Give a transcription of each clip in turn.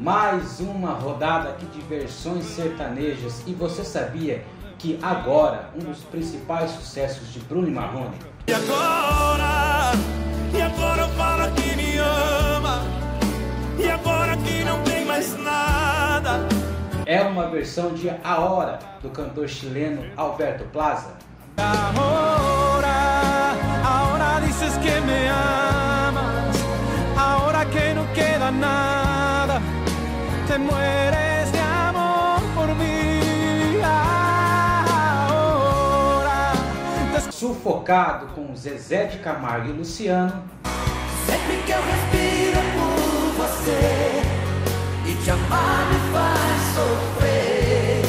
mais uma rodada aqui de versões sertanejas. E você sabia que agora um dos principais sucessos de Bruno Marrone E agora, e agora fala que me ama. E agora que não tem mais nada. é uma versão de A Hora do cantor chileno Alberto Plaza. Ahora dices que me amas. Que no queda nada, te mueres de amor por mí. Ahora, Sufocado com Zezé de Camargo e Luciano, Sempre que eu respiro por você e te amar me faz sofrer.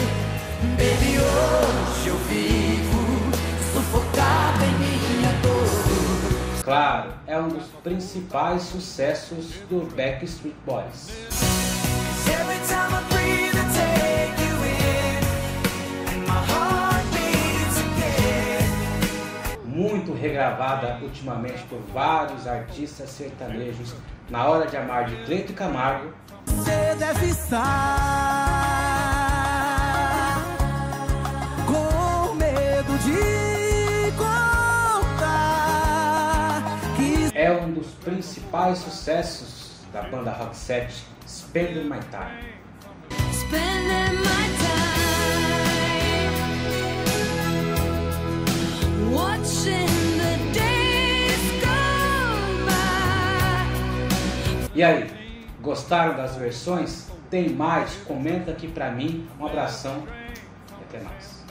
Baby, hoje eu vivo sufocado em minha dor. claro, é um dos principais sucessos do Backstreet Boys. Muito regravada ultimamente por vários artistas sertanejos na hora de amar de Cleito e Camargo, você deve estar com medo de contar que é um dos principais sucessos da banda Rock 7, Spending My Time. Spending my time E aí, gostaram das versões? Tem mais? Comenta aqui pra mim. Um abração e até mais.